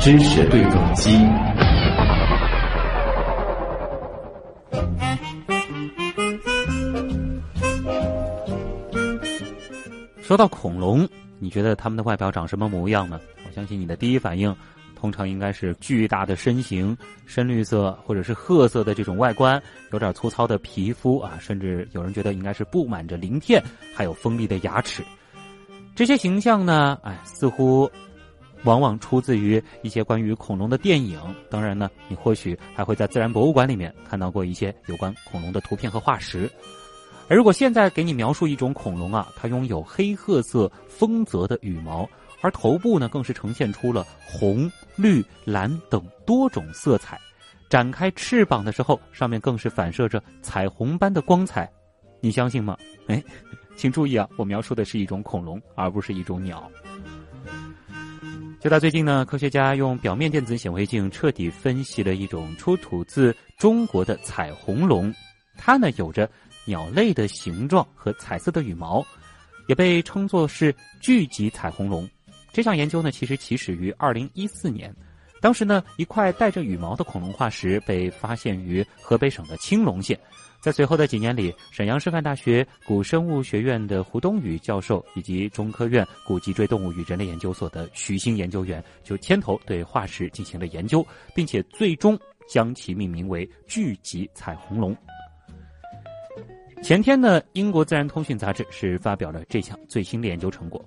知识对撞机。说到恐龙，你觉得它们的外表长什么模样呢？我相信你的第一反应，通常应该是巨大的身形、深绿色或者是褐色的这种外观，有点粗糙的皮肤啊，甚至有人觉得应该是布满着鳞片，还有锋利的牙齿。这些形象呢，哎，似乎往往出自于一些关于恐龙的电影。当然呢，你或许还会在自然博物馆里面看到过一些有关恐龙的图片和化石。而如果现在给你描述一种恐龙啊，它拥有黑褐色丰泽的羽毛，而头部呢更是呈现出了红、绿、蓝等多种色彩，展开翅膀的时候，上面更是反射着彩虹般的光彩，你相信吗？哎，请注意啊，我描述的是一种恐龙，而不是一种鸟。就在最近呢，科学家用表面电子显微镜彻底分析了一种出土自中国的彩虹龙，它呢有着。鸟类的形状和彩色的羽毛，也被称作是聚集彩虹龙。这项研究呢，其实起始于二零一四年，当时呢，一块带着羽毛的恐龙化石被发现于河北省的青龙县。在随后的几年里，沈阳师范大学古生物学院的胡冬宇教授以及中科院古脊椎动物与人类研究所的徐星研究员就牵头对化石进行了研究，并且最终将其命名为聚集彩虹龙。前天呢，英国自然通讯杂志是发表了这项最新的研究成果。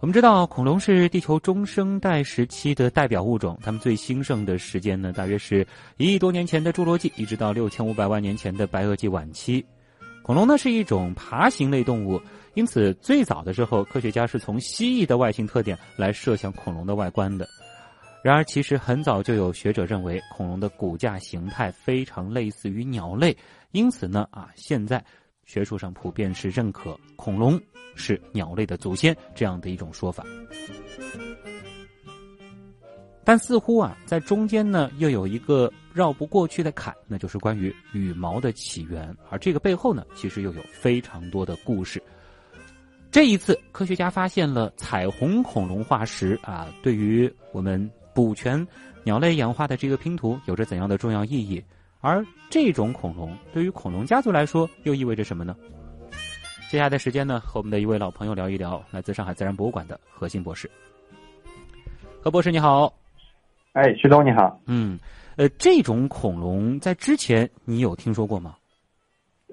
我们知道，恐龙是地球中生代时期的代表物种，它们最兴盛的时间呢，大约是一亿多年前的侏罗纪，一直到六千五百万年前的白垩纪晚期。恐龙呢是一种爬行类动物，因此最早的时候，科学家是从蜥蜴的外形特点来设想恐龙的外观的。然而，其实很早就有学者认为恐龙的骨架形态非常类似于鸟类，因此呢，啊，现在学术上普遍是认可恐龙是鸟类的祖先这样的一种说法。但似乎啊，在中间呢，又有一个绕不过去的坎，那就是关于羽毛的起源，而这个背后呢，其实又有非常多的故事。这一次，科学家发现了彩虹恐龙化石啊，对于我们。补全鸟类演化的这个拼图有着怎样的重要意义？而这种恐龙对于恐龙家族来说又意味着什么呢？接下来的时间呢，和我们的一位老朋友聊一聊，来自上海自然博物馆的何鑫博士。何博士你好，哎，徐东你好，嗯，呃，这种恐龙在之前你有听说过吗？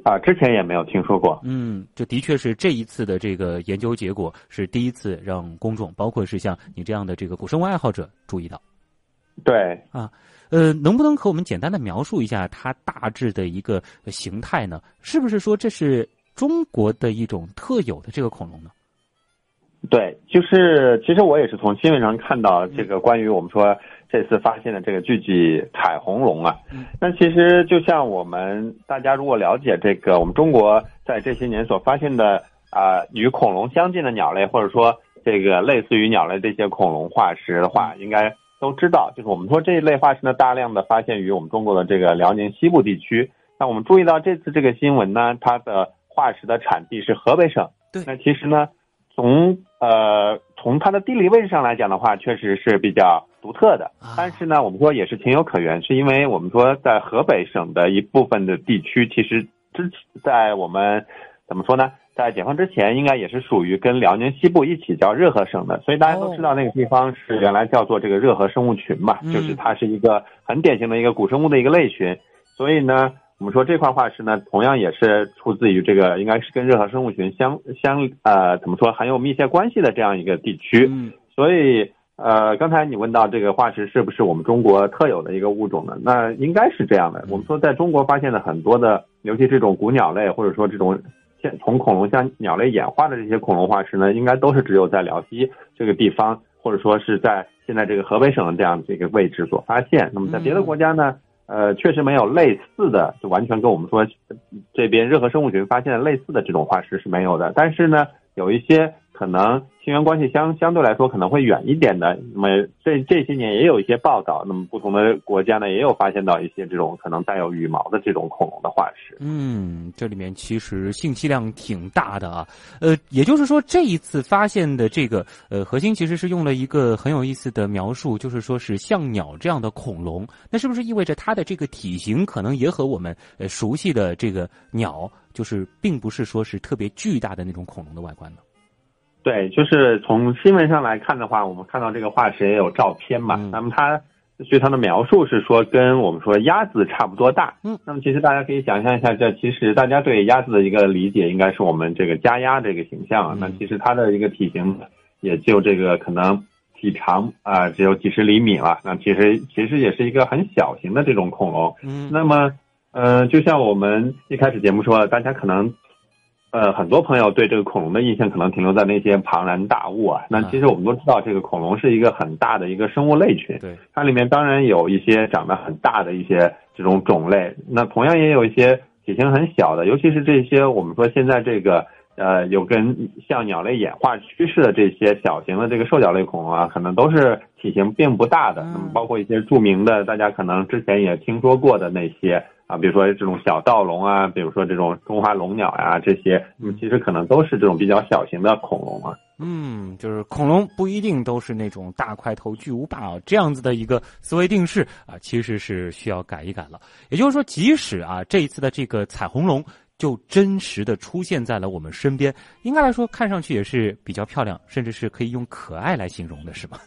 啊，之前也没有听说过。嗯，这的确是这一次的这个研究结果是第一次让公众，包括是像你这样的这个古生物爱好者注意到。对啊，呃，能不能和我们简单的描述一下它大致的一个形态呢？是不是说这是中国的一种特有的这个恐龙呢？对，就是其实我也是从新闻上看到这个关于我们说。这次发现的这个聚集彩虹龙啊，那其实就像我们大家如果了解这个，我们中国在这些年所发现的啊与恐龙相近的鸟类，或者说这个类似于鸟类这些恐龙化石的话，应该都知道，就是我们说这一类化石呢，大量的发现于我们中国的这个辽宁西部地区。那我们注意到这次这个新闻呢，它的化石的产地是河北省。对，那其实呢，从呃从它的地理位置上来讲的话，确实是比较。独特的，但是呢，我们说也是情有可原，是因为我们说在河北省的一部分的地区，其实之在我们怎么说呢，在解放之前，应该也是属于跟辽宁西部一起叫热河省的，所以大家都知道那个地方是原来叫做这个热河生物群嘛，就是它是一个很典型的一个古生物的一个类群，所以呢，我们说这块化石呢，同样也是出自于这个应该是跟热河生物群相相呃怎么说很有密切关系的这样一个地区，所以。呃，刚才你问到这个化石是不是我们中国特有的一个物种呢？那应该是这样的。我们说，在中国发现的很多的，尤其这种古鸟类，或者说这种现从恐龙向鸟类演化的这些恐龙化石呢，应该都是只有在辽西这个地方，或者说是在现在这个河北省这样这个位置所发现。那么在别的国家呢，呃，确实没有类似的，就完全跟我们说这边任何生物群发现的类似的这种化石是没有的。但是呢，有一些。可能亲缘关系相相对来说可能会远一点的。那么这这些年也有一些报道，那么不同的国家呢也有发现到一些这种可能带有羽毛的这种恐龙的化石。嗯，这里面其实信息量挺大的啊。呃，也就是说这一次发现的这个呃核心其实是用了一个很有意思的描述，就是说是像鸟这样的恐龙。那是不是意味着它的这个体型可能也和我们呃熟悉的这个鸟？就是并不是说是特别巨大的那种恐龙的外观呢。对，就是从新闻上来看的话，我们看到这个化石也有照片嘛。那么它据它的描述是说跟我们说鸭子差不多大。嗯。那么其实大家可以想象一下，这其实大家对鸭子的一个理解应该是我们这个家鸭这个形象。那其实它的一个体型也就这个可能体长啊只有几十厘米了。那其实其实也是一个很小型的这种恐龙。嗯。那么。嗯，就像我们一开始节目说，大家可能，呃，很多朋友对这个恐龙的印象可能停留在那些庞然大物啊。那其实我们都知道，这个恐龙是一个很大的一个生物类群。对，它里面当然有一些长得很大的一些这种种类，那同样也有一些体型很小的，尤其是这些我们说现在这个呃有跟像鸟类演化趋势的这些小型的这个兽脚类恐龙啊，可能都是体型并不大的。那么包括一些著名的，大家可能之前也听说过的那些。啊，比如说这种小盗龙啊，比如说这种中华龙鸟呀，这些，嗯，其实可能都是这种比较小型的恐龙啊。嗯，就是恐龙不一定都是那种大块头巨无霸啊，这样子的一个思维定式啊，其实是需要改一改了。也就是说，即使啊这一次的这个彩虹龙就真实的出现在了我们身边，应该来说看上去也是比较漂亮，甚至是可以用可爱来形容的，是吗？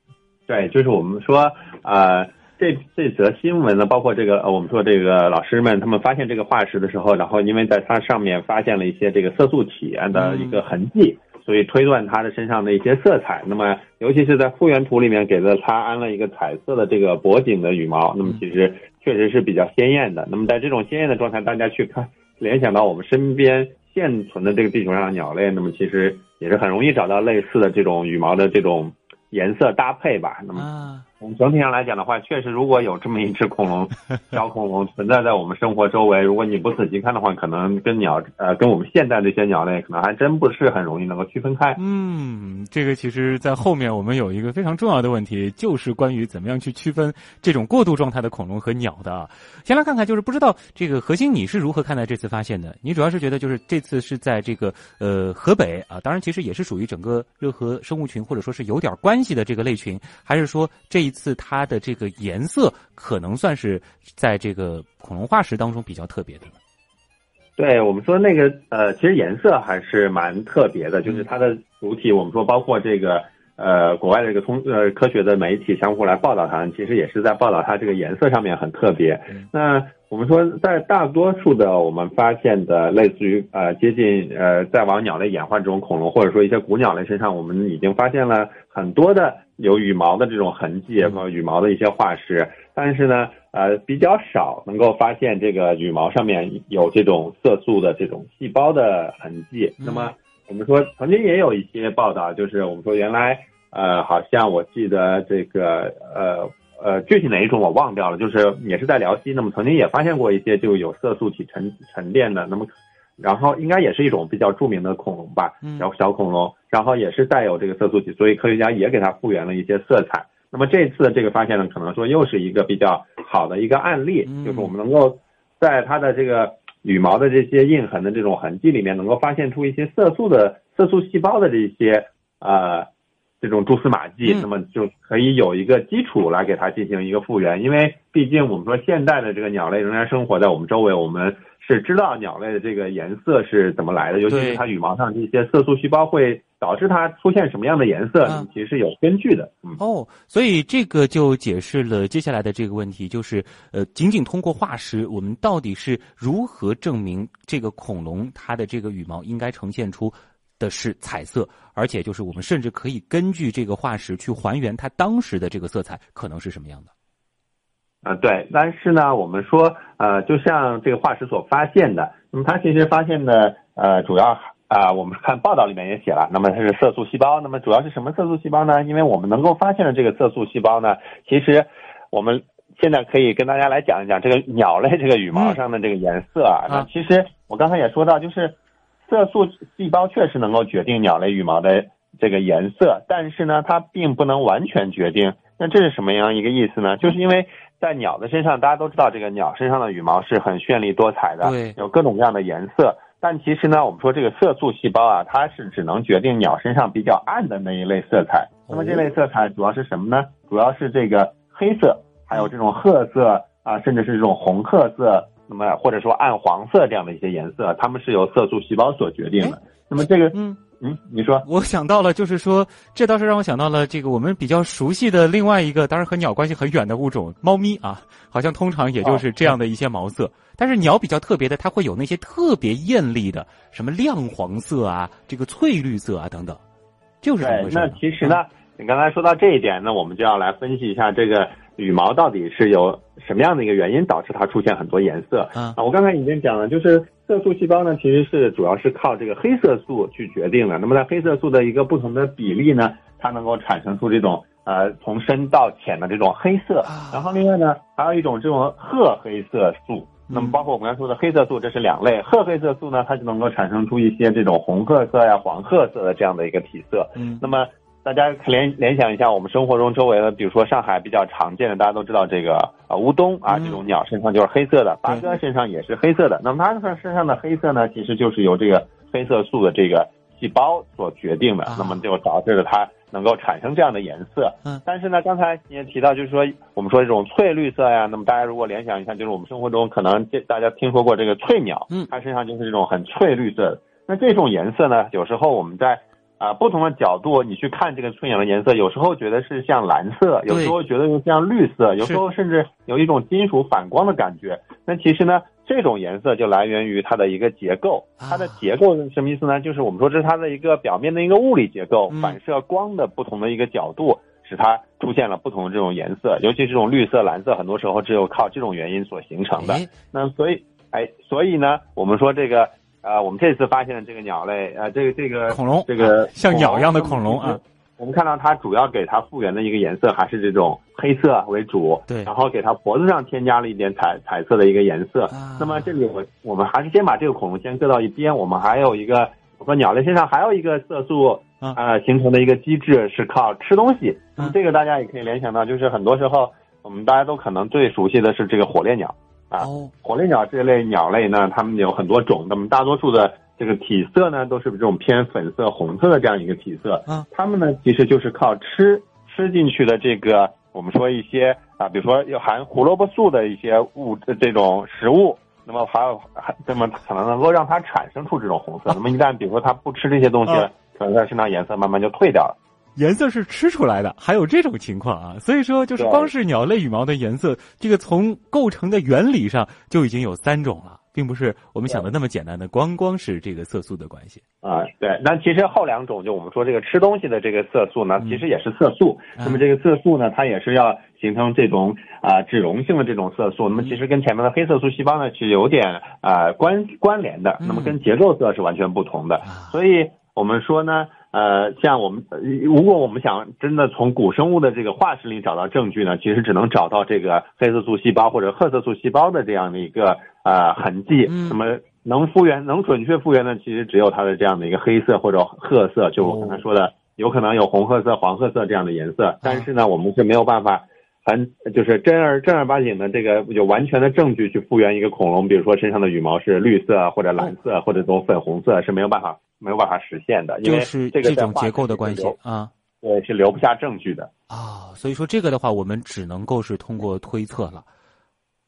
对，就是我们说呃。这这则新闻呢，包括这个呃，我们说这个老师们他们发现这个化石的时候，然后因为在它上面发现了一些这个色素体的一个痕迹，所以推断它的身上的一些色彩。那么，尤其是在复原图里面给了它安了一个彩色的这个脖颈的羽毛，那么其实确实是比较鲜艳的。那么在这种鲜艳的状态，大家去看联想到我们身边现存的这个地球上的鸟类，那么其实也是很容易找到类似的这种羽毛的这种颜色搭配吧。那么。从整体上来讲的话，确实，如果有这么一只恐龙，小恐龙存在在我们生活周围，如果你不仔细看的话，可能跟鸟，呃，跟我们现代这些鸟类，可能还真不是很容易能够区分开。嗯，这个其实，在后面我们有一个非常重要的问题，就是关于怎么样去区分这种过渡状态的恐龙和鸟的。先来看看，就是不知道这个核心你是如何看待这次发现的？你主要是觉得就是这次是在这个呃河北啊，当然其实也是属于整个热河生物群或者说是有点关系的这个类群，还是说这？一次它的这个颜色可能算是在这个恐龙化石当中比较特别的。对我们说那个呃，其实颜色还是蛮特别的，就是它的主体，我们说包括这个呃，国外的这个通呃科学的媒体相互来报道它，其实也是在报道它这个颜色上面很特别。那我们说在大多数的我们发现的类似于呃接近呃在往鸟类演化这种恐龙，或者说一些古鸟类身上，我们已经发现了很多的。有羽毛的这种痕迹和羽毛的一些化石，但是呢，呃，比较少能够发现这个羽毛上面有这种色素的这种细胞的痕迹。那么，我们说曾经也有一些报道，就是我们说原来，呃，好像我记得这个，呃呃，具体哪一种我忘掉了，就是也是在辽西，那么曾经也发现过一些就有色素体沉沉淀的，那么。然后应该也是一种比较著名的恐龙吧，然后小恐龙，然后也是带有这个色素体，所以科学家也给它复原了一些色彩。那么这次的这个发现呢，可能说又是一个比较好的一个案例，就是我们能够在它的这个羽毛的这些印痕的这种痕迹里面，能够发现出一些色素的色素细胞的这些呃这种蛛丝马迹，那么就可以有一个基础来给它进行一个复原。因为毕竟我们说现代的这个鸟类仍然生活在我们周围，我们。是知道鸟类的这个颜色是怎么来的，尤其是它羽毛上这些色素细胞会导致它出现什么样的颜色，其实是有根据的。哦，所以这个就解释了接下来的这个问题，就是呃，仅仅通过化石，我们到底是如何证明这个恐龙它的这个羽毛应该呈现出的是彩色，而且就是我们甚至可以根据这个化石去还原它当时的这个色彩可能是什么样的。啊，对，但是呢，我们说，呃，就像这个化石所发现的，那么它其实发现的，呃，主要啊，我们看报道里面也写了，那么它是色素细胞，那么主要是什么色素细胞呢？因为我们能够发现的这个色素细胞呢，其实我们现在可以跟大家来讲一讲这个鸟类这个羽毛上的这个颜色啊。那其实我刚才也说到，就是色素细胞确实能够决定鸟类羽毛的这个颜色，但是呢，它并不能完全决定。那这是什么样一个意思呢？就是因为在鸟的身上，大家都知道，这个鸟身上的羽毛是很绚丽多彩的，对，有各种各样的颜色。但其实呢，我们说这个色素细胞啊，它是只能决定鸟身上比较暗的那一类色彩。那么这类色彩主要是什么呢？主要是这个黑色，还有这种褐色啊，甚至是这种红褐色，那么或者说暗黄色这样的一些颜色，它们是由色素细胞所决定的。那么这个，嗯。嗯，你说，我想到了，就是说，这倒是让我想到了这个我们比较熟悉的另外一个，当然和鸟关系很远的物种——猫咪啊，好像通常也就是这样的一些毛色。但是鸟比较特别的，它会有那些特别艳丽的，什么亮黄色啊，这个翠绿色啊等等，就是这么回事。那其实呢，你刚才说到这一点，那我们就要来分析一下这个羽毛到底是由什么样的一个原因导致它出现很多颜色啊？我刚才已经讲了，就是。色素细胞呢，其实是主要是靠这个黑色素去决定的。那么在黑色素的一个不同的比例呢，它能够产生出这种呃从深到浅的这种黑色。然后另外呢，还有一种这种褐黑色素。那么包括我们刚才说的黑色素，这是两类。褐黑色素呢，它就能够产生出一些这种红褐色呀、黄褐色的这样的一个体色。嗯，那么。大家联联想一下，我们生活中周围的，比如说上海比较常见的，大家都知道这个啊乌冬啊这种鸟身上就是黑色的，八哥身上也是黑色的。那么它们身上的黑色呢，其实就是由这个黑色素的这个细胞所决定的，那么就导致了它能够产生这样的颜色。嗯。但是呢，刚才你也提到，就是说我们说这种翠绿色呀，那么大家如果联想一下，就是我们生活中可能这大家听说过这个翠鸟，嗯，它身上就是这种很翠绿色的。那这种颜色呢，有时候我们在啊，不同的角度你去看这个春鸟的颜色，有时候觉得是像蓝色，有时候觉得又像绿色，有时候甚至有一种金属反光的感觉。那其实呢，这种颜色就来源于它的一个结构。它的结构是什么意思呢？就是我们说这是它的一个表面的一个物理结构，反射光的不同的一个角度，使它出现了不同的这种颜色。尤其是这种绿色、蓝色，很多时候只有靠这种原因所形成的。那所以，哎，所以呢，我们说这个。啊，我们这次发现的这个鸟类，呃，这个这个恐龙，这个像鸟一样的恐龙啊，我们看到它主要给它复原的一个颜色还是这种黑色为主，对，然后给它脖子上添加了一点彩彩色的一个颜色。那么这里我我们还是先把这个恐龙先搁到一边，我们还有一个，我说鸟类身上还有一个色素呃形成的一个机制是靠吃东西。那么这个大家也可以联想到，就是很多时候我们大家都可能最熟悉的是这个火烈鸟。啊，火烈鸟这类鸟类呢，它们有很多种，那么大多数的这个体色呢，都是这种偏粉色、红色的这样一个体色。嗯，它们呢，其实就是靠吃吃进去的这个，我们说一些啊，比如说有含胡萝卜素的一些物这种食物，那么还有还那么可能能够让它产生出这种红色。那么一旦比如说它不吃这些东西，可能它身上颜色慢慢就退掉了。颜色是吃出来的，还有这种情况啊！所以说，就是光是鸟类羽毛的颜色，这个从构成的原理上就已经有三种了，并不是我们想的那么简单的，光光是这个色素的关系啊。对，那其实后两种，就我们说这个吃东西的这个色素呢，其实也是色素。那么这个色素呢，它也是要形成这种啊脂溶性的这种色素。那么其实跟前面的黑色素细胞呢，是有点啊关关联的。那么跟结构色是完全不同的。所以我们说呢。呃，像我们，如果我们想真的从古生物的这个化石里找到证据呢，其实只能找到这个黑色素细胞或者褐色素细胞的这样的一个呃痕迹。那么能复原、能准确复原的，其实只有它的这样的一个黑色或者褐色，就我刚才说的，有可能有红褐色、黄褐色这样的颜色。但是呢，我们是没有办法很就是正儿正儿八经的这个有完全的证据去复原一个恐龙，比如说身上的羽毛是绿色或者蓝色或者这种粉红色是没有办法。没有办法实现的，因为这个这种结构的关系啊，对，是留不下证据的啊。所以说这个的话，我们只能够是通过推测了。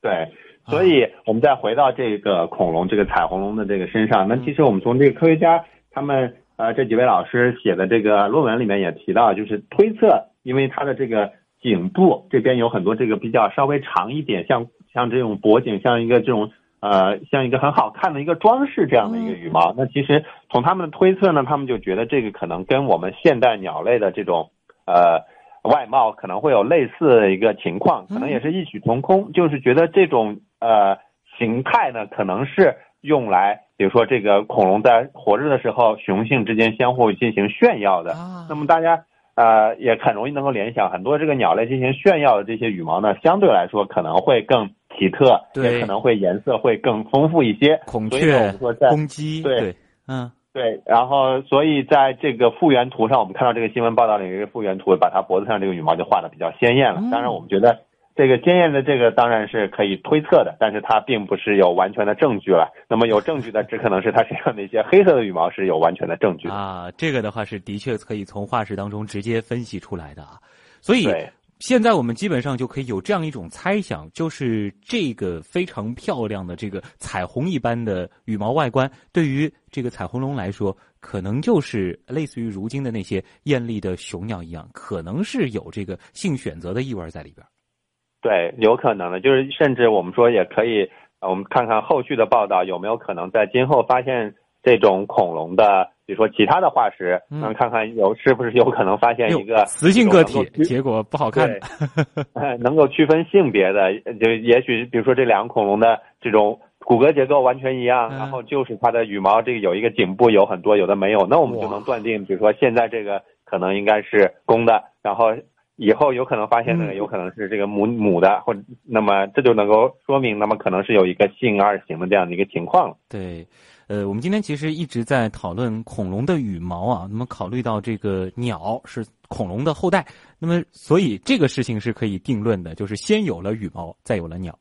对，所以我们再回到这个恐龙，这个彩虹龙的这个身上，那其实我们从这个科学家他们呃这几位老师写的这个论文里面也提到，就是推测，因为它的这个颈部这边有很多这个比较稍微长一点，像像这种脖颈，像一个这种。呃，像一个很好看的一个装饰这样的一个羽毛，那其实从他们的推测呢，他们就觉得这个可能跟我们现代鸟类的这种呃外貌可能会有类似的一个情况，可能也是异曲同工，就是觉得这种呃形态呢，可能是用来，比如说这个恐龙在活着的时候，雄性之间相互进行炫耀的。那么大家呃也很容易能够联想，很多这个鸟类进行炫耀的这些羽毛呢，相对来说可能会更。奇特，也可能会颜色会更丰富一些。孔雀、说在公鸡，对嗯，对，然后所以在这个复原图上，我们看到这个新闻报道里，一个复原图把它脖子上这个羽毛就画的比较鲜艳了。当然，我们觉得。这个鲜艳的这个当然是可以推测的，但是它并不是有完全的证据了。那么有证据的只可能是它身上的一些黑色的羽毛是有完全的证据啊。这个的话是的确可以从化石当中直接分析出来的啊。所以现在我们基本上就可以有这样一种猜想，就是这个非常漂亮的这个彩虹一般的羽毛外观，对于这个彩虹龙来说，可能就是类似于如今的那些艳丽的雄鸟一样，可能是有这个性选择的意味在里边。对，有可能的，就是甚至我们说也可以，我们看看后续的报道有没有可能在今后发现这种恐龙的，比如说其他的化石，嗯，看看有是不是有可能发现一个雌性个体，结果不好看，能够区分性别的，就也许比如说这两个恐龙的这种骨骼结构完全一样，然后就是它的羽毛这个有一个颈部有很多，有的没有，那我们就能断定，比如说现在这个可能应该是公的，然后。以后有可能发现那个有可能是这个母母的，或者那么这就能够说明，那么可能是有一个性二型的这样的一个情况。对，呃，我们今天其实一直在讨论恐龙的羽毛啊，那么考虑到这个鸟是恐龙的后代，那么所以这个事情是可以定论的，就是先有了羽毛，再有了鸟。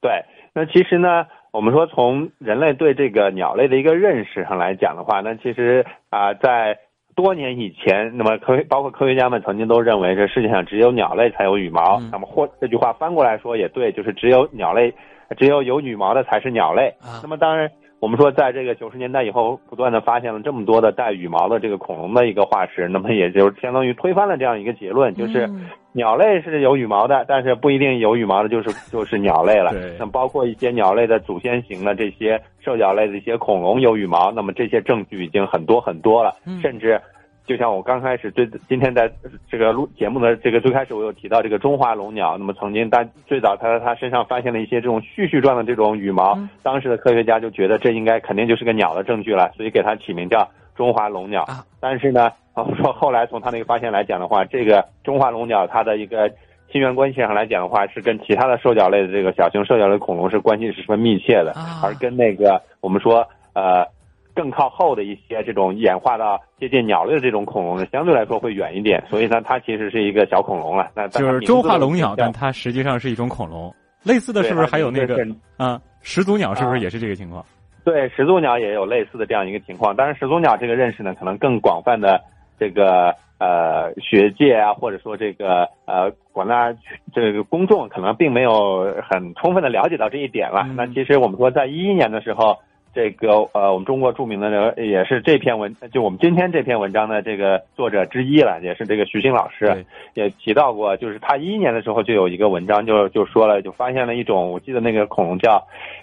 对，那其实呢，我们说从人类对这个鸟类的一个认识上来讲的话，那其实啊，在多年以前，那么科包括科学家们曾经都认为这世界上只有鸟类才有羽毛。那么或这句话翻过来说也对，就是只有鸟类，只有有羽毛的才是鸟类。那么当然，我们说在这个九十年代以后，不断的发现了这么多的带羽毛的这个恐龙的一个化石，那么也就相当于推翻了这样一个结论，就是鸟类是有羽毛的，但是不一定有羽毛的就是就是鸟类了。那包括一些鸟类的祖先型的这些兽脚类的一些恐龙有羽毛，那么这些证据已经很多很多了，甚至。就像我刚开始最今天在这个录节目的这个最开始，我有提到这个中华龙鸟。那么曾经大最早它它身上发现了一些这种絮絮状的这种羽毛，当时的科学家就觉得这应该肯定就是个鸟的证据了，所以给它起名叫中华龙鸟。但是呢，我们说后来从它那个发现来讲的话，这个中华龙鸟它的一个亲缘关系上来讲的话，是跟其他的兽脚类的这个小型兽脚类恐龙是关系是十分密切的，而跟那个我们说呃。更靠后的一些这种演化到接近鸟类的这种恐龙呢，相对来说会远一点，所以呢，它其实是一个小恐龙了。那就是中华龙鸟，但它实际上是一种恐龙。类似的是不是还有那个啊始祖鸟？是不是也是这个情况？对，始祖鸟也有类似的这样一个情况。当然，始祖鸟这个认识呢，可能更广泛的这个呃学界啊，或者说这个呃广大这个公众，可能并没有很充分的了解到这一点了。那其实我们说，在一一年的时候。这个呃，我们中国著名的这个也是这篇文，就我们今天这篇文章的这个作者之一了，也是这个徐新老师也提到过，就是他一一年的时候就有一个文章，就就说了，就发现了一种，我记得那个恐龙叫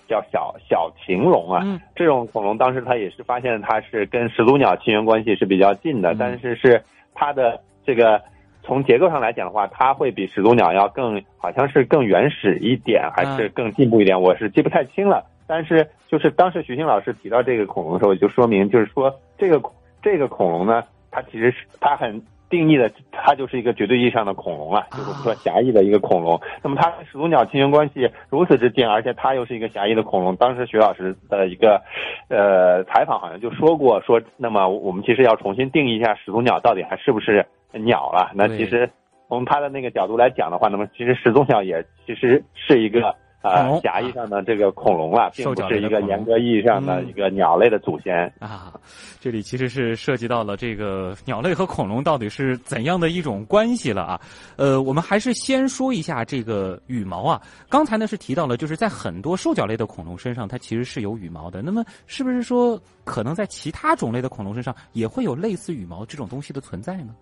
叫小小禽龙啊，这种恐龙当时他也是发现它是跟始祖鸟亲缘关系是比较近的，但是是它的这个从结构上来讲的话，它会比始祖鸟要更好像是更原始一点，还是更进步一点，我是记不太清了。但是，就是当时徐星老师提到这个恐龙的时候，就说明就是说，这个这个恐龙呢，它其实是它很定义的，它就是一个绝对意义上的恐龙啊，就是说狭义的一个恐龙。那么它始祖鸟亲缘关系如此之近，而且它又是一个狭义的恐龙。当时徐老师的一个呃采访好像就说过，说那么我们其实要重新定义一下始祖鸟到底还是不是鸟了。那其实从他的那个角度来讲的话，那么其实始祖鸟也其实是一个。啊，狭义上的这个恐龙啊，并不是一个严格意义上的一个鸟类的祖先啊。这里其实是涉及到了这个鸟类和恐龙到底是怎样的一种关系了啊。呃，我们还是先说一下这个羽毛啊。刚才呢是提到了，就是在很多兽脚类的恐龙身上，它其实是有羽毛的。那么，是不是说可能在其他种类的恐龙身上也会有类似羽毛这种东西的存在呢？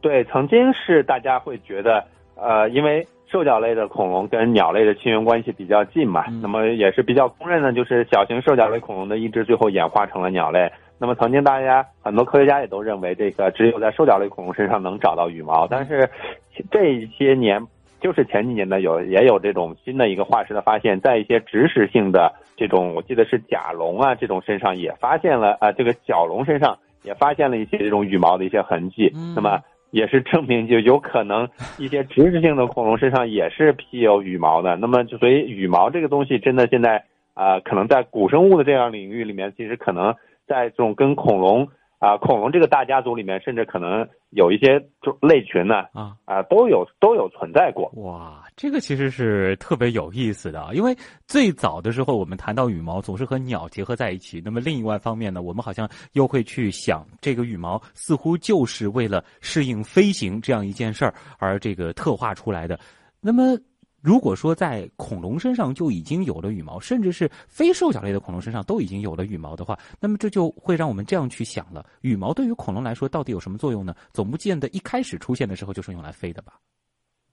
对，曾经是大家会觉得，呃，因为。兽脚类的恐龙跟鸟类的亲缘关系比较近嘛，那么也是比较公认的，就是小型兽脚类恐龙的一只最后演化成了鸟类。那么曾经大家很多科学家也都认为，这个只有在兽脚类恐龙身上能找到羽毛。但是这些年，就是前几年呢，有也有这种新的一个化石的发现，在一些植食性的这种，我记得是甲龙啊这种身上也发现了啊，这个角龙身上也发现了一些这种羽毛的一些痕迹。那么。也是证明，就有可能一些植食性的恐龙身上也是披有羽毛的。那么，所以羽毛这个东西真的现在呃，可能在古生物的这样领域里面，其实可能在这种跟恐龙。啊，恐龙这个大家族里面，甚至可能有一些就类群呢，啊啊，都有都有存在过。哇，这个其实是特别有意思的啊，因为最早的时候我们谈到羽毛，总是和鸟结合在一起。那么另外一方面呢，我们好像又会去想，这个羽毛似乎就是为了适应飞行这样一件事儿而这个特化出来的。那么。如果说在恐龙身上就已经有了羽毛，甚至是非兽脚类的恐龙身上都已经有了羽毛的话，那么这就会让我们这样去想了：羽毛对于恐龙来说到底有什么作用呢？总不见得一开始出现的时候就是用来飞的吧？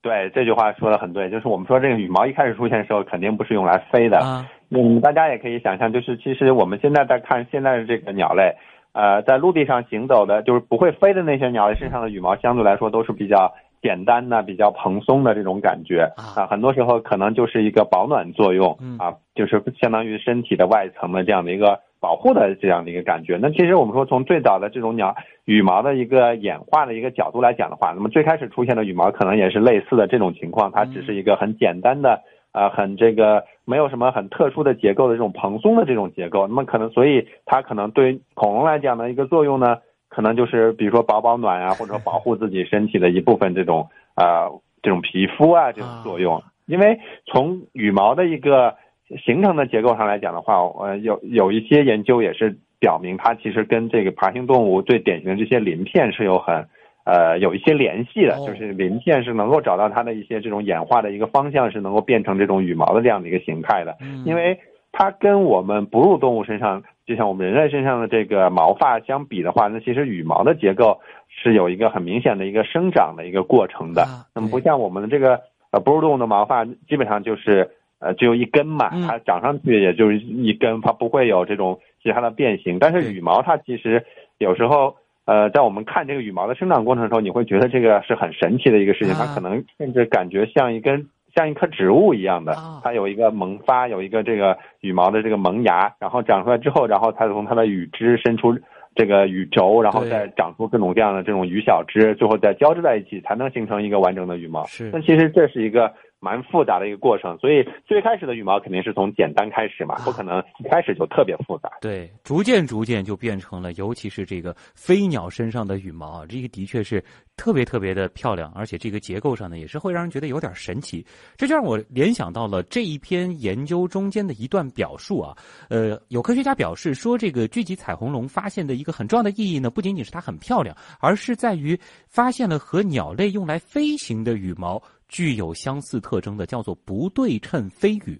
对，这句话说的很对，就是我们说这个羽毛一开始出现的时候肯定不是用来飞的。嗯，大家也可以想象，就是其实我们现在在看现在的这个鸟类，呃，在陆地上行走的，就是不会飞的那些鸟类身上的羽毛相对来说都是比较。简单的、比较蓬松的这种感觉啊，很多时候可能就是一个保暖作用啊，就是相当于身体的外层的这样的一个保护的这样的一个感觉。那其实我们说从最早的这种鸟羽毛的一个演化的一个角度来讲的话，那么最开始出现的羽毛可能也是类似的这种情况，它只是一个很简单的啊，很这个没有什么很特殊的结构的这种蓬松的这种结构。那么可能所以它可能对恐龙来讲的一个作用呢？可能就是比如说保保暖啊，或者保护自己身体的一部分这种啊这种皮肤啊这种作用。因为从羽毛的一个形成的结构上来讲的话，呃有有一些研究也是表明它其实跟这个爬行动物最典型的这些鳞片是有很呃有一些联系的，就是鳞片是能够找到它的一些这种演化的一个方向，是能够变成这种羽毛的这样的一个形态的。因为它跟我们哺乳动物身上。就像我们人类身上的这个毛发相比的话，那其实羽毛的结构是有一个很明显的一个生长的一个过程的。那么不像我们的这个呃哺乳动物的毛发，基本上就是呃只有一根嘛，它长上去也就是一根，它不会有这种其他的变形。但是羽毛它其实有时候呃在我们看这个羽毛的生长过程的时候，你会觉得这个是很神奇的一个事情，它可能甚至感觉像一根。像一棵植物一样的，它有一个萌发，有一个这个羽毛的这个萌芽，然后长出来之后，然后它从它的羽枝伸出这个羽轴，然后再长出各种各样的这种羽小枝，最后再交织在一起，才能形成一个完整的羽毛。是，那其实这是一个。蛮复杂的一个过程，所以最开始的羽毛肯定是从简单开始嘛，不可能一开始就特别复杂。对，逐渐逐渐就变成了，尤其是这个飞鸟身上的羽毛啊，这个的确是特别特别的漂亮，而且这个结构上呢，也是会让人觉得有点神奇。这就让我联想到了这一篇研究中间的一段表述啊，呃，有科学家表示说，这个聚集彩虹龙发现的一个很重要的意义呢，不仅仅是它很漂亮，而是在于发现了和鸟类用来飞行的羽毛。具有相似特征的叫做不对称飞羽，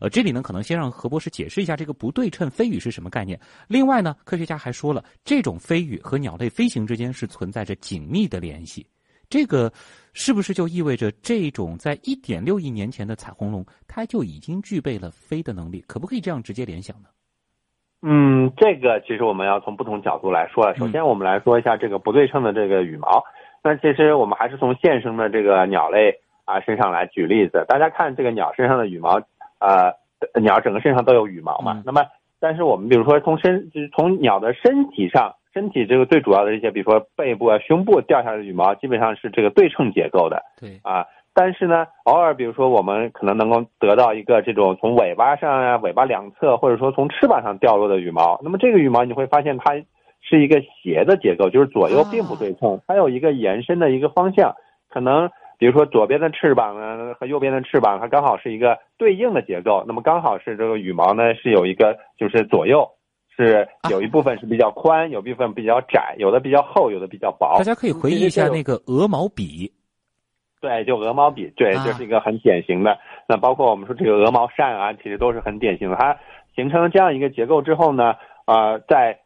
呃，这里呢可能先让何博士解释一下这个不对称飞羽是什么概念。另外呢，科学家还说了，这种飞羽和鸟类飞行之间是存在着紧密的联系。这个是不是就意味着这种在一点六亿年前的彩虹龙，它就已经具备了飞的能力？可不可以这样直接联想呢？嗯，这个其实我们要从不同角度来说了。首先，我们来说一下这个不对称的这个羽毛。那其实我们还是从现生的这个鸟类。啊，身上来举例子，大家看这个鸟身上的羽毛，呃，鸟整个身上都有羽毛嘛。那么，但是我们比如说从身，就是从鸟的身体上，身体这个最主要的一些，比如说背部啊、胸部掉下来的羽毛，基本上是这个对称结构的。对。啊，但是呢，偶尔比如说我们可能能够得到一个这种从尾巴上呀、尾巴两侧，或者说从翅膀上掉落的羽毛，那么这个羽毛你会发现它是一个斜的结构，就是左右并不对称，它有一个延伸的一个方向，可能。比如说左边的翅膀呢和右边的翅膀，它刚好是一个对应的结构，那么刚好是这个羽毛呢是有一个就是左右是有一部分是比较宽，有部分比较窄，有的比较厚，有的比较薄。大家可以回忆一下那个鹅毛笔，对，就鹅毛笔，对，这是一个很典型的。那包括我们说这个鹅毛扇啊，其实都是很典型的。它形成了这样一个结构之后呢，呃，在。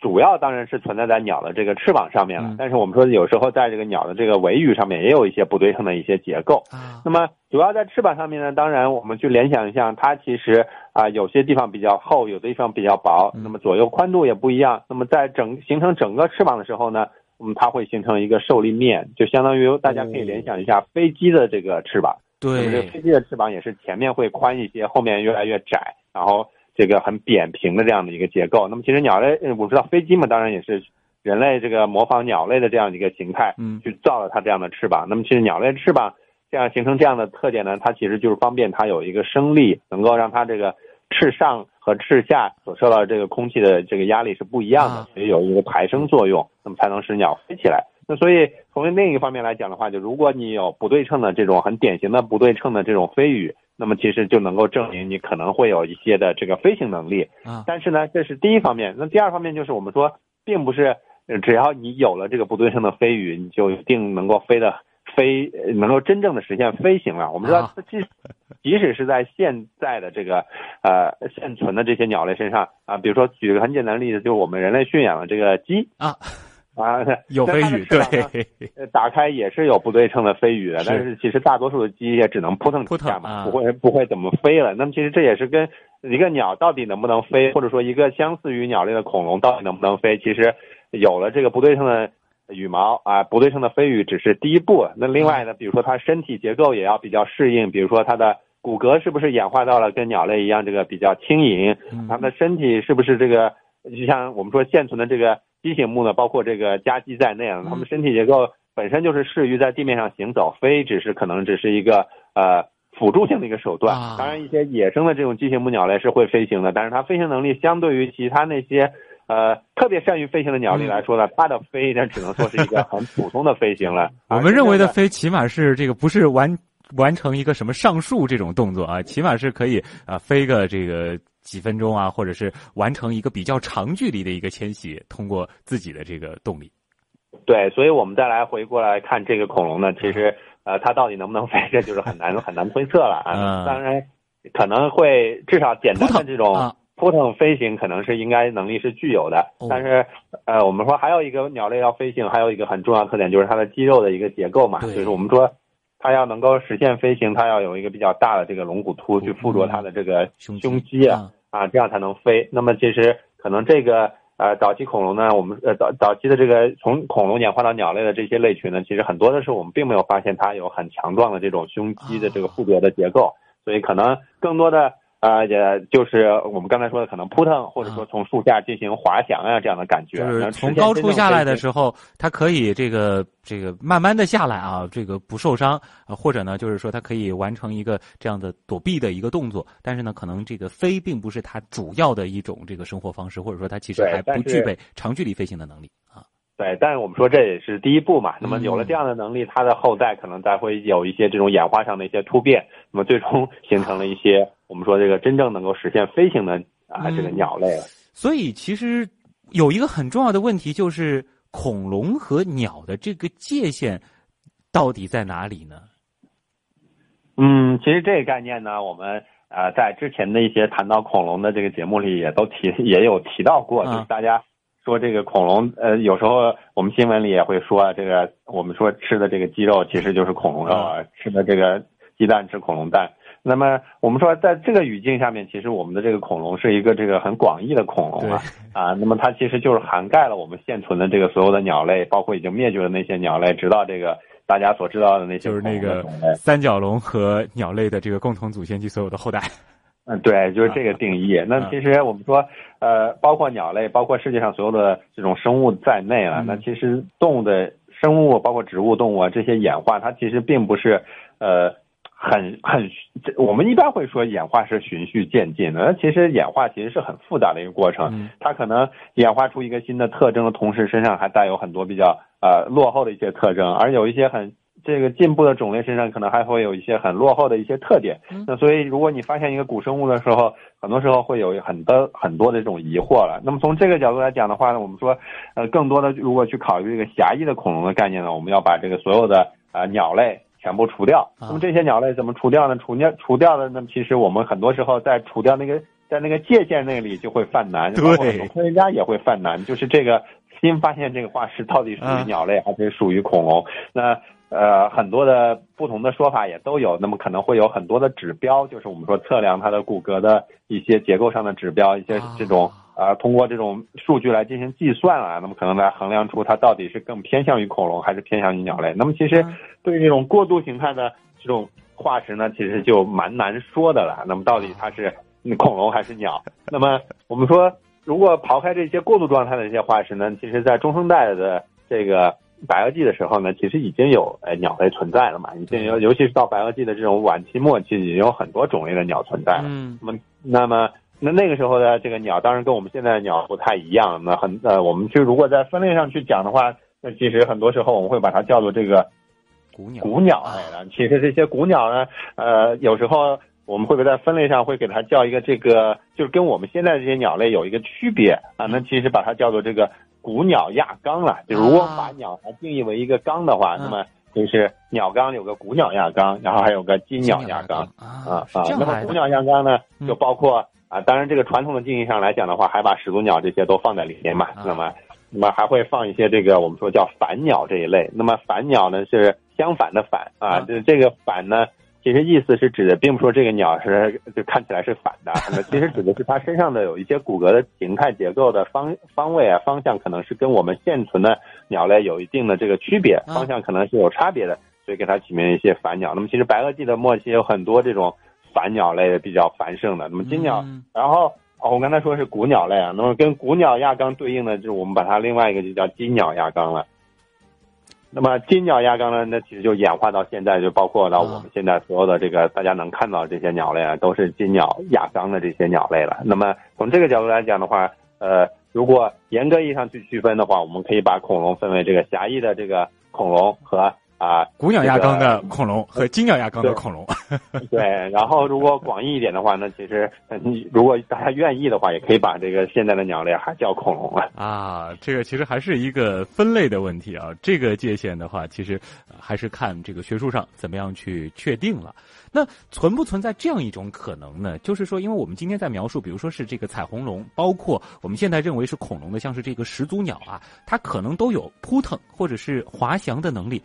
主要当然是存在在鸟的这个翅膀上面了，但是我们说有时候在这个鸟的这个尾羽上面也有一些不对称的一些结构。那么主要在翅膀上面呢，当然我们去联想一下，它其实啊有些地方比较厚，有的地方比较薄，那么左右宽度也不一样。那么在整形成整个翅膀的时候呢，嗯，它会形成一个受力面，就相当于大家可以联想一下飞机的这个翅膀。对，这个飞机的翅膀也是前面会宽一些，后面越来越窄，然后。这个很扁平的这样的一个结构，那么其实鸟类，我知道飞机嘛，当然也是人类这个模仿鸟类的这样一个形态，嗯，去造了它这样的翅膀。那么其实鸟类翅膀这样形成这样的特点呢，它其实就是方便它有一个升力，能够让它这个翅上和翅下所受到这个空气的这个压力是不一样的，所以有一个抬升作用，那么才能使鸟飞起来。那所以从另一方面来讲的话，就如果你有不对称的这种很典型的不对称的这种飞羽，那么其实就能够证明你可能会有一些的这个飞行能力。啊，但是呢，这是第一方面。那第二方面就是我们说，并不是只要你有了这个不对称的飞羽，你就一定能够飞的飞，能够真正的实现飞行了。我们知道，即即使是在现在的这个呃现存的这些鸟类身上啊，比如说举个很简单的例子，就是我们人类驯养的这个鸡啊。啊，有飞羽，对，打开也是有不对称的飞羽的，但是其实大多数的鸡也只能扑腾扑腾嘛，不会不会怎么飞了。那么其实这也是跟一个鸟到底能不能飞，或者说一个相似于鸟类的恐龙到底能不能飞，其实有了这个不对称的羽毛啊，不对称的飞羽只是第一步。那另外呢，比如说它身体结构也要比较适应，比如说它的骨骼是不是演化到了跟鸟类一样这个比较轻盈，它的身体是不是这个就像我们说现存的这个。鸡形目呢，包括这个家鸡在内啊，它们身体结构本身就是适于在地面上行走，飞只是可能只是一个呃辅助性的一个手段。当然，一些野生的这种畸形目鸟类是会飞行的，但是它飞行能力相对于其他那些呃特别善于飞行的鸟类来说呢，它的飞那只能说是一个很普通的飞行了。我们认为的飞，起码是这个不是完完成一个什么上树这种动作啊，起码是可以啊飞个这个。几分钟啊，或者是完成一个比较长距离的一个迁徙，通过自己的这个动力。对，所以我们再来回过来看这个恐龙呢，其实呃，它到底能不能飞，这就是很难很难推测了啊。当然，可能会至少简单的这种扑腾飞行，可能是应该能力是具有的。但是呃，我们说还有一个鸟类要飞行，还有一个很重要特点就是它的肌肉的一个结构嘛，就是我们说。它要能够实现飞行，它要有一个比较大的这个龙骨突去附着它的这个胸肌啊啊，这样才能飞。那么其实可能这个呃早期恐龙呢，我们呃早早期的这个从恐龙演化到鸟类的这些类群呢，其实很多的时候我们并没有发现它有很强壮的这种胸肌的这个腹部的结构，所以可能更多的。啊，也就是我们刚才说的，可能扑腾，或者说从树下进行滑翔啊，这样的感觉。就是从高处下来的时候，它可以这个这个慢慢的下来啊，这个不受伤啊，或者呢，就是说它可以完成一个这样的躲避的一个动作。但是呢，可能这个飞并不是它主要的一种这个生活方式，或者说它其实还不具备长距离飞行的能力啊。对，但是我们说这也是第一步嘛。那么有了这样的能力，它的后代可能才会有一些这种演化上的一些突变，那么最终 形成了一些。我们说这个真正能够实现飞行的啊，这个鸟类了。所以其实有一个很重要的问题，就是恐龙和鸟的这个界限到底在哪里呢？嗯，其实这个概念呢，我们呃在之前的一些谈到恐龙的这个节目里也都提也有提到过，就是大家说这个恐龙呃有时候我们新闻里也会说这个我们说吃的这个鸡肉其实就是恐龙肉啊，吃的这个鸡蛋吃恐龙蛋。那么我们说，在这个语境下面，其实我们的这个恐龙是一个这个很广义的恐龙啊啊。那么它其实就是涵盖了我们现存的这个所有的鸟类，包括已经灭绝的那些鸟类，直到这个大家所知道的那些就是那个三角龙和鸟类的这个共同祖先及所有的后代。嗯，对，就是这个定义。那其实我们说，呃，包括鸟类，包括世界上所有的这种生物在内了。那其实动物的生物，包括植物、动物啊这些演化，它其实并不是呃。很很，我们一般会说演化是循序渐进的，那其实演化其实是很复杂的一个过程。它可能演化出一个新的特征的同时，身上还带有很多比较呃落后的一些特征，而有一些很这个进步的种类身上，可能还会有一些很落后的一些特点。那所以，如果你发现一个古生物的时候，很多时候会有很多很多的这种疑惑了。那么从这个角度来讲的话呢，我们说，呃，更多的如果去考虑这个狭义的恐龙的概念呢，我们要把这个所有的啊鸟类。全部除掉，那么这些鸟类怎么除掉呢？除掉除掉的，那么其实我们很多时候在除掉那个在那个界限那里就会犯难，包括科学家也会犯难，就是这个新发现这个化石到底属于鸟类还是属于恐龙？那呃很多的不同的说法也都有，那么可能会有很多的指标，就是我们说测量它的骨骼的一些结构上的指标，一些这种。啊，通过这种数据来进行计算啊，那么可能来衡量出它到底是更偏向于恐龙还是偏向于鸟类。那么其实对于这种过渡形态的这种化石呢，其实就蛮难说的了。那么到底它是恐龙还是鸟？那么我们说，如果刨开这些过渡状态的一些化石呢，其实在中生代的这个白垩纪的时候呢，其实已经有呃鸟类存在了嘛，已经有，尤其是到白垩纪的这种晚期末期，已经有很多种类的鸟存在了。嗯，那么那么那那个时候的这个鸟，当然跟我们现在的鸟不太一样。那很呃，我们去如果在分类上去讲的话，那其实很多时候我们会把它叫做这个古鸟古鸟类的。其实这些古鸟呢，呃，有时候。我们会不会在分类上会给它叫一个这个，就是跟我们现在这些鸟类有一个区别啊？那其实把它叫做这个古鸟亚纲了。就如果把鸟它定义为一个纲的话，那么就是鸟纲有个古鸟亚纲，然后还有个金鸟亚纲啊啊。那么古鸟亚纲呢，就包括啊，当然这个传统的定义上来讲的话，还把始祖鸟这些都放在里面嘛。那么那么还会放一些这个我们说叫反鸟这一类。那么反鸟呢是相反的反啊，就是这个反呢。其实意思是指的，并不说这个鸟是就看起来是反的，那其实指的是它身上的有一些骨骼的形态结构的方方位啊方向，可能是跟我们现存的鸟类有一定的这个区别，方向可能是有差别的，所以给它起名一些反鸟。那么其实白垩纪的末期有很多这种反鸟类比较繁盛的。那么金鸟，然后哦，我刚才说是古鸟类啊，那么跟古鸟亚纲对应的就是我们把它另外一个就叫金鸟亚纲了。那么金鸟亚纲呢？那其实就演化到现在，就包括了我们现在所有的这个大家能看到这些鸟类啊，都是金鸟亚纲的这些鸟类了。那么从这个角度来讲的话，呃，如果严格意义上去区分的话，我们可以把恐龙分为这个狭义的这个恐龙和。啊，古鸟亚纲的恐龙和金鸟亚纲的恐龙，对。然后，如果广义一点的话，那其实你如果大家愿意的话，也可以把这个现在的鸟类还叫恐龙了。啊，这个其实还是一个分类的问题啊。这个界限的话，其实还是看这个学术上怎么样去确定了。那存不存在这样一种可能呢？就是说，因为我们今天在描述，比如说是这个彩虹龙，包括我们现在认为是恐龙的，像是这个始祖鸟啊，它可能都有扑腾或者是滑翔的能力。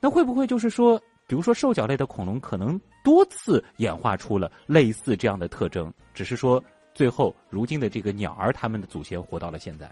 那会不会就是说，比如说兽脚类的恐龙可能多次演化出了类似这样的特征，只是说最后如今的这个鸟儿，它们的祖先活到了现在。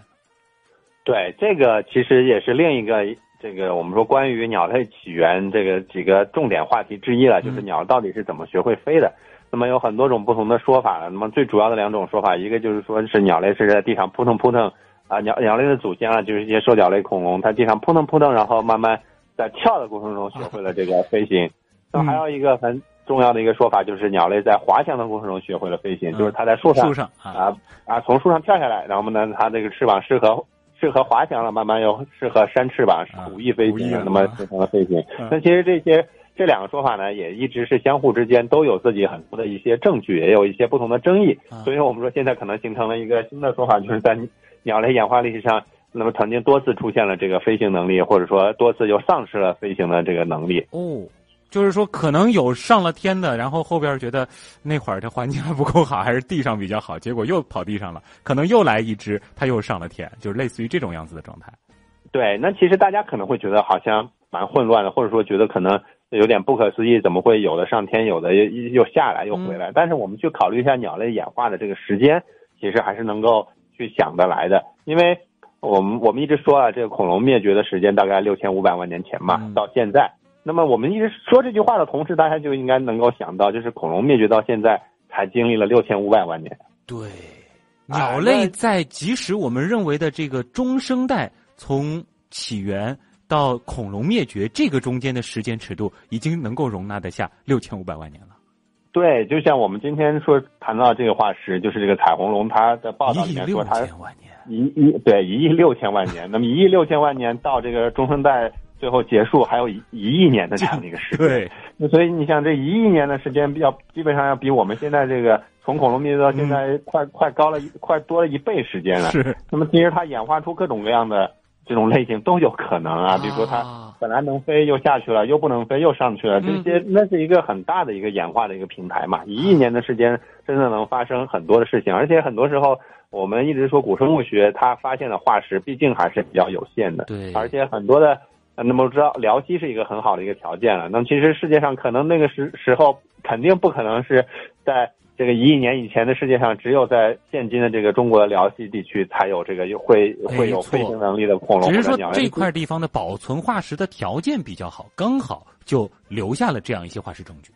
对，这个其实也是另一个这个我们说关于鸟类起源这个几个重点话题之一了，就是鸟到底是怎么学会飞的。那么有很多种不同的说法了。那么最主要的两种说法，一个就是说是鸟类是在地上扑腾扑腾啊，鸟鸟类的祖先啊，就是一些兽脚类恐龙，它地上扑腾扑腾，然后慢慢。在跳的过程中学会了这个 飞行，那么还有一个很重要的一个说法，就是鸟类在滑翔的过程中学会了飞行，就是它在树上树上啊啊从树上跳下来，然后呢，它这个翅膀适合适合滑翔了，慢慢又适合扇翅膀无翼飞行，那么形成了飞行。那其实这些这两个说法呢，也一直是相互之间都有自己很多的一些证据，也有一些不同的争议。所以我们说现在可能形成了一个新的说法，就是在鸟类演化历史上。那么曾经多次出现了这个飞行能力，或者说多次又丧失了飞行的这个能力。哦，就是说可能有上了天的，然后后边觉得那会儿这环境还不够好，还是地上比较好，结果又跑地上了。可能又来一只，它又上了天，就是类似于这种样子的状态。对，那其实大家可能会觉得好像蛮混乱的，或者说觉得可能有点不可思议，怎么会有的上天，有的又又下来又回来？但是我们去考虑一下鸟类演化的这个时间，其实还是能够去想得来的，因为。我们我们一直说啊，这个恐龙灭绝的时间大概六千五百万年前嘛，到现在。那么我们一直说这句话的同时，大家就应该能够想到，就是恐龙灭绝到现在才经历了六千五百万年。对，鸟类在即使我们认为的这个中生代，从起源到恐龙灭绝这个中间的时间尺度，已经能够容纳得下六千五百万年了。对，就像我们今天说谈到这个化石，就是这个彩虹龙，它的报道里面说它。一亿对一亿六千万年，那么一亿六千万年到这个中生代最后结束，还有一一亿年的这样的一个时间。对，那所以你想这一亿年的时间，要基本上要比我们现在这个从恐龙灭绝到现在快快高了一快多了一倍时间了。是。那么其实它演化出各种各样的这种类型都有可能啊，比如说它本来能飞又下去了，又不能飞又上去了，这些那是一个很大的一个演化的一个平台嘛。一亿年的时间真的能发生很多的事情，而且很多时候。我们一直说古生物学，它发现的化石毕竟还是比较有限的，对，而且很多的，那么知道辽西是一个很好的一个条件了。那么其实世界上可能那个时时候肯定不可能是在这个一亿年以前的世界上，只有在现今的这个中国辽西地区才有这个会会有飞行能力的恐龙。只是说这块地方的保存化石的条件比较好，刚好就留下了这样一些化石证据。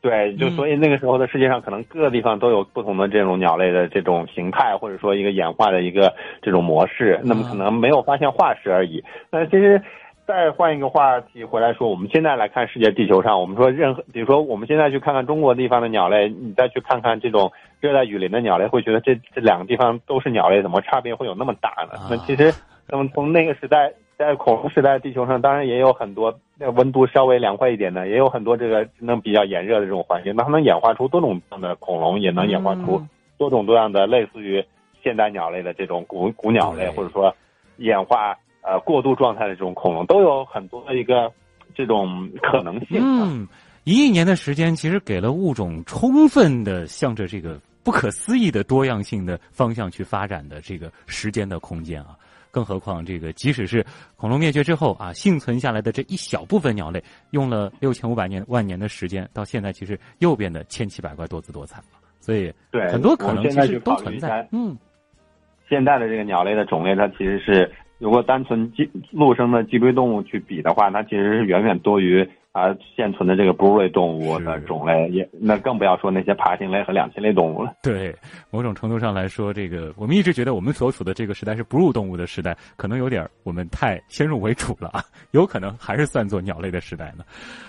对，就所以那个时候的世界上可能各个地方都有不同的这种鸟类的这种形态，或者说一个演化的一个这种模式。那么可能没有发现化石而已。那其实，再换一个话题回来说，我们现在来看世界地球上，我们说任何，比如说我们现在去看看中国地方的鸟类，你再去看看这种热带雨林的鸟类，会觉得这这两个地方都是鸟类，怎么差别会有那么大呢？那其实，那么从那个时代，在恐龙时代，地球上当然也有很多温度稍微凉快一点的，也有很多这个能比较炎热的这种环境，那它能演化出多种样的恐龙，也能演化出多种多样的类似于现代鸟类的这种古古鸟类，或者说演化。呃，过渡状态的这种恐龙都有很多的一个这种可能性。嗯，一亿年的时间其实给了物种充分的向着这个不可思议的多样性的方向去发展的这个时间的空间啊。更何况，这个即使是恐龙灭绝之后啊，幸存下来的这一小部分鸟类，用了六千五百年万年的时间，到现在其实又变得千奇百怪、多姿多彩了。所以，对很多可能其实都存在。嗯，现在的这个鸟类的种类，它其实是。如果单纯脊陆生的脊椎动物去比的话，它其实是远远多于啊现存的这个哺乳类动物的种类，也那更不要说那些爬行类和两栖类动物了。对，某种程度上来说，这个我们一直觉得我们所处的这个时代是哺乳动物的时代，可能有点我们太先入为主了啊，有可能还是算作鸟类的时代呢。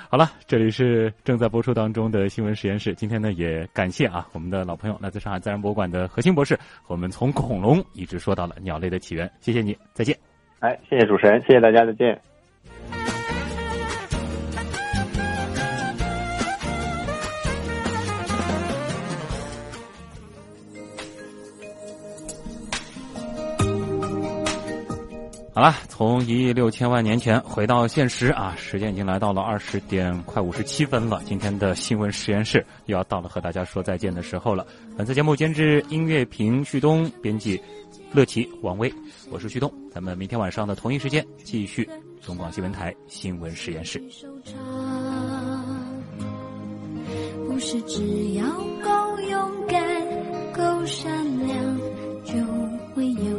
好了，这里是正在播出当中的新闻实验室，今天呢也感谢啊我们的老朋友来自上海自然博物馆的何鑫博士，和我们从恐龙一直说到了鸟类的起源，谢谢你，再见。哎，谢谢主持人，谢谢大家，再见。好了，从一亿六千万年前回到现实啊，时间已经来到了二十点快五十七分了。今天的新闻实验室又要到了和大家说再见的时候了。本次节目监制音乐评旭东，编辑。乐奇、王威，我是旭东，咱们明天晚上的同一时间继续中广新闻台新闻实验室。不是只要够勇敢、够善良。就会有